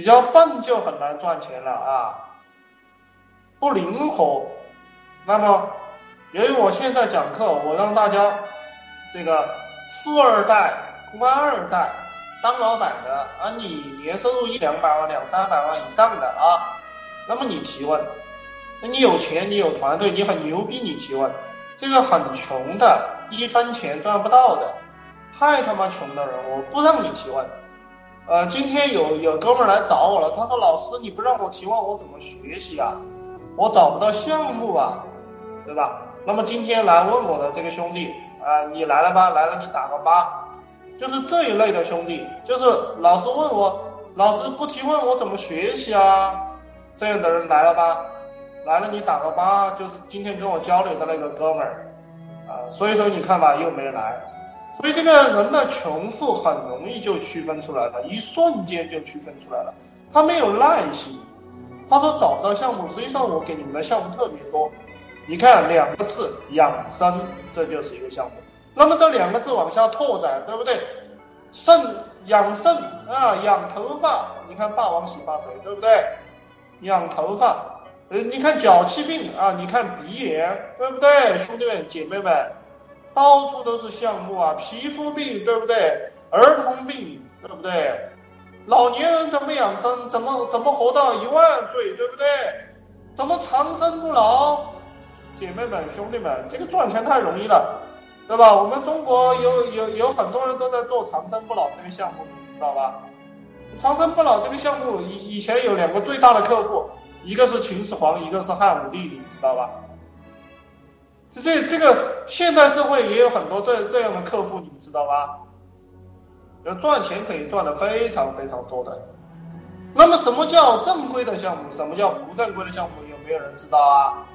比较笨就很难赚钱了啊，不灵活。那么，由于我现在讲课，我让大家这个富二代、官二代当老板的啊，你年收入一两百万、两三百万以上的啊，那么你提问，那你有钱，你有团队，你很牛逼，你提问。这个很穷的，一分钱赚不到的，太他妈穷的人，我不让你提问。呃，今天有有哥们来找我了，他说老师你不让我提问，我怎么学习啊？我找不到项目啊，对吧？那么今天来问我的这个兄弟啊，你来了吧？来了你打个八，就是这一类的兄弟，就是老师问我，老师不提问我怎么学习啊？这样的人来了吧？来了你打个八，就是今天跟我交流的那个哥们儿啊，所以说你看吧，又没来。所以这个人的穷富很容易就区分出来了，一瞬间就区分出来了。他没有耐心，他说找不到项目。实际上我给你们的项目特别多，你看两个字养生，这就是一个项目。那么这两个字往下拓展，对不对？肾养肾啊，养头发，你看霸王洗发水，对不对？养头发，呃，你看脚气病啊，你看鼻炎，对不对？兄弟们姐妹们。到处都是项目啊，皮肤病对不对？儿童病对不对？老年人怎么养生？怎么怎么活到一万岁对不对？怎么长生不老？姐妹们兄弟们，这个赚钱太容易了，对吧？我们中国有有有很多人都在做长生不老这个项目，你知道吧？长生不老这个项目以以前有两个最大的客户，一个是秦始皇，一个是汉武帝，你知道吧？这这这个现代社会也有很多这这样的客户，你们知道吧？要赚钱可以赚的非常非常多的。那么什么叫正规的项目？什么叫不正规的项目？有没有人知道啊？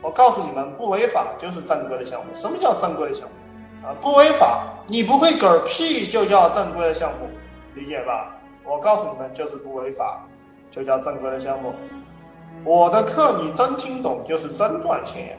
我告诉你们，不违法就是正规的项目。什么叫正规的项目？啊，不违法，你不会嗝屁就叫正规的项目，理解吧？我告诉你们，就是不违法，就叫正规的项目。我的课你真听懂，就是真赚钱。